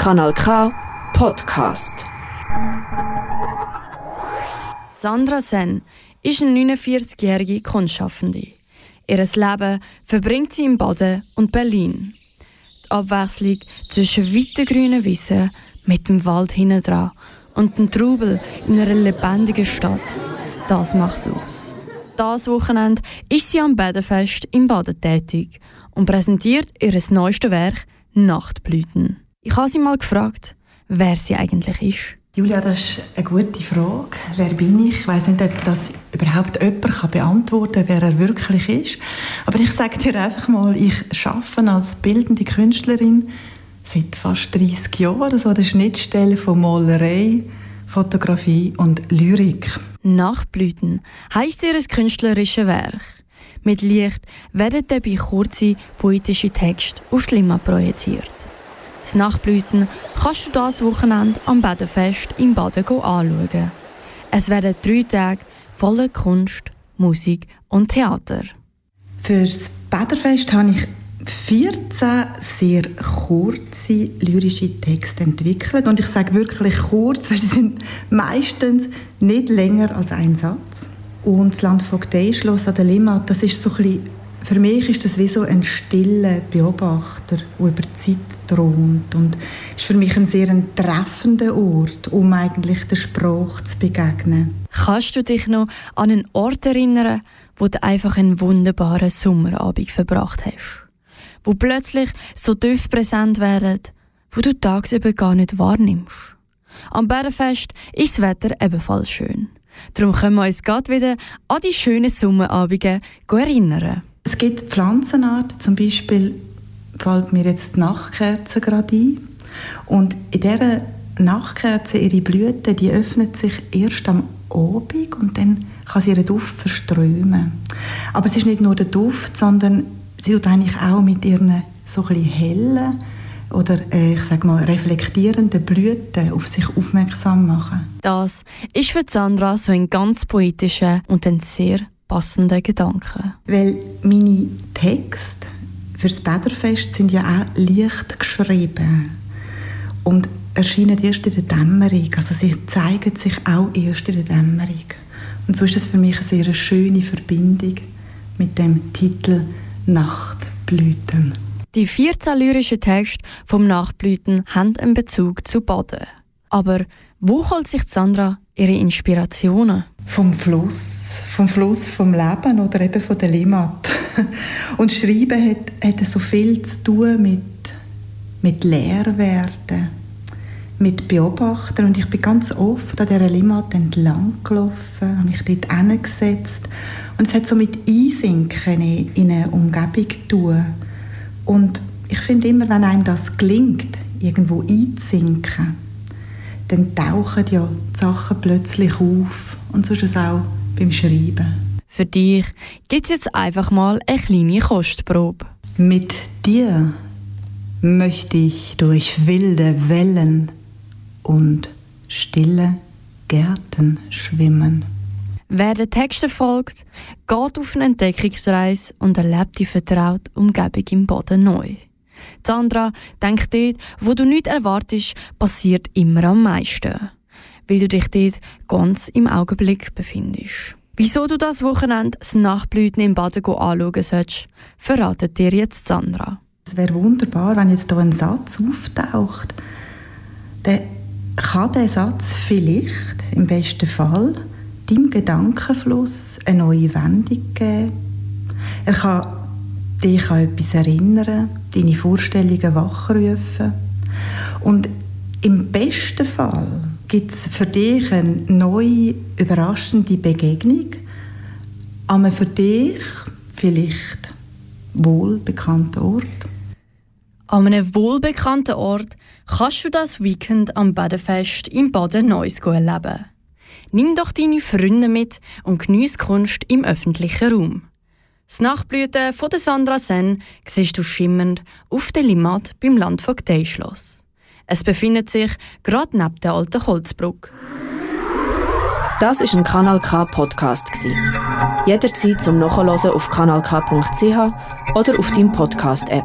Kanal K Podcast. Sandra Sen ist eine 49-jährige Kunstschaffende. Ihr Leben verbringt sie in Baden und Berlin. Die Abwechslung zwischen weiten grünen Wiesen mit dem Wald hinten dran und dem Trubel in einer lebendigen Stadt, das macht es aus. Das Wochenende ist sie am Badenfest in Baden tätig und präsentiert ihr neuestes Werk Nachtblüten. Ich habe sie mal gefragt, wer sie eigentlich ist. Julia, das ist eine gute Frage. Wer bin ich? Ich weiß nicht, ob das überhaupt jemand beantworten kann, wer er wirklich ist. Aber ich sage dir einfach mal, ich arbeite als bildende Künstlerin seit fast 30 Jahren, so der Schnittstelle von Malerei, Fotografie und Lyrik. Nachtblüten heisst ihr künstlerisches Werk. Mit Licht werden dabei kurze poetische Texte auf die Lima projiziert. Das Nachtblüten kannst du das Wochenende am Badenfest im Baden anschauen. Es werden drei Tage voller Kunst, Musik und Theater. Für das Badenfest habe ich 14 sehr kurze lyrische Texte entwickelt. Und ich sage wirklich kurz, weil sie sind meistens nicht länger als ein Satz. Und das Landvogteischloss an der Limmat, das ist so ein bisschen für mich ist das wie so ein stiller Beobachter, der über die Zeit thront und ist für mich ein sehr ein treffender Ort, um eigentlich der Sprache zu begegnen. Kannst du dich noch an einen Ort erinnern, wo du einfach einen wunderbaren Sommerabend verbracht hast? Wo plötzlich so tief präsent werden, wo du tagsüber gar nicht wahrnimmst? Am Bärenfest ist das Wetter ebenfalls schön. Darum können wir uns gerade wieder an die schönen Sommerabende erinnern. Es gibt Pflanzenarten, zum Beispiel fällt mir jetzt die Nachtkerze gerade ein. Und in dieser Nachtkerze, ihre Blüte, die öffnet sich erst am Abend und dann kann sie ihren Duft verströmen. Aber es ist nicht nur der Duft, sondern sie tut eigentlich auch mit ihren so ein hellen oder äh, ich sag mal reflektierenden Blüten auf sich aufmerksam machen. Das ist für Sandra so ein ganz poetischer und ein sehr passenden Gedanken. Weil meine Texte fürs Bäderfest sind ja auch leicht geschrieben und erscheinen erst in der Dämmerung. Also sie zeigen sich auch erst in der Dämmerung. Und so ist es für mich eine sehr schöne Verbindung mit dem Titel Nachtblüten. Die 14 lyrischen Texte vom Nachtblüten haben einen Bezug zu Baden. Aber wo holt sich Sandra ihre Inspirationen? Vom Fluss, vom Fluss vom Leben oder eben von der Limmat. Und Schreiben hat, hat so viel zu tun mit, mit Leerwerden, mit Beobachten. Und ich bin ganz oft an dieser Limmat entlang gelaufen, habe mich dort hingesetzt. Und es hat so mit Einsinken in eine Umgebung zu tun. Und ich finde immer, wenn einem das gelingt, irgendwo einzusinken, dann tauchen ja die Sachen plötzlich auf. Und so ist es auch beim Schreiben. Für dich gibt es jetzt einfach mal eine kleine Kostprobe. Mit dir möchte ich durch wilde Wellen und stille Gärten schwimmen. Wer den Texten folgt, geht auf eine Entdeckungsreise und erlebt die vertraute Umgebung im Boden neu. Sandra denkt dort, wo du nichts erwartest, passiert immer am meisten. Weil du dich dort ganz im Augenblick befindest. Wieso du das Wochenende das Nachtblüten im Baden anschauen sollst, verratet dir jetzt Sandra. Es wäre wunderbar, wenn jetzt hier ein Satz auftaucht. Dann kann der Satz vielleicht, im besten Fall, deinem Gedankenfluss eine neue Wendung geben. Er kann dich an etwas erinnern, deine Vorstellungen wachrufen. Und im besten Fall gibt es für dich eine neue, überraschende Begegnung an einem für dich vielleicht wohlbekannten Ort. An einem wohlbekannten Ort kannst du das Weekend am Badenfest im Baden Neuss erleben. Nimm doch deine Freunde mit und genieß Kunst im öffentlichen Raum. Das Nachtblüten von der Sandra Sen siehst du schimmernd auf der Limmat beim Landvogteischloss. Es befindet sich gerade neben der alten Holzbrücke. Das ist ein Kanal K Podcast Jederzeit zum Nachhören auf kanalk.ch oder auf deinem Podcast App.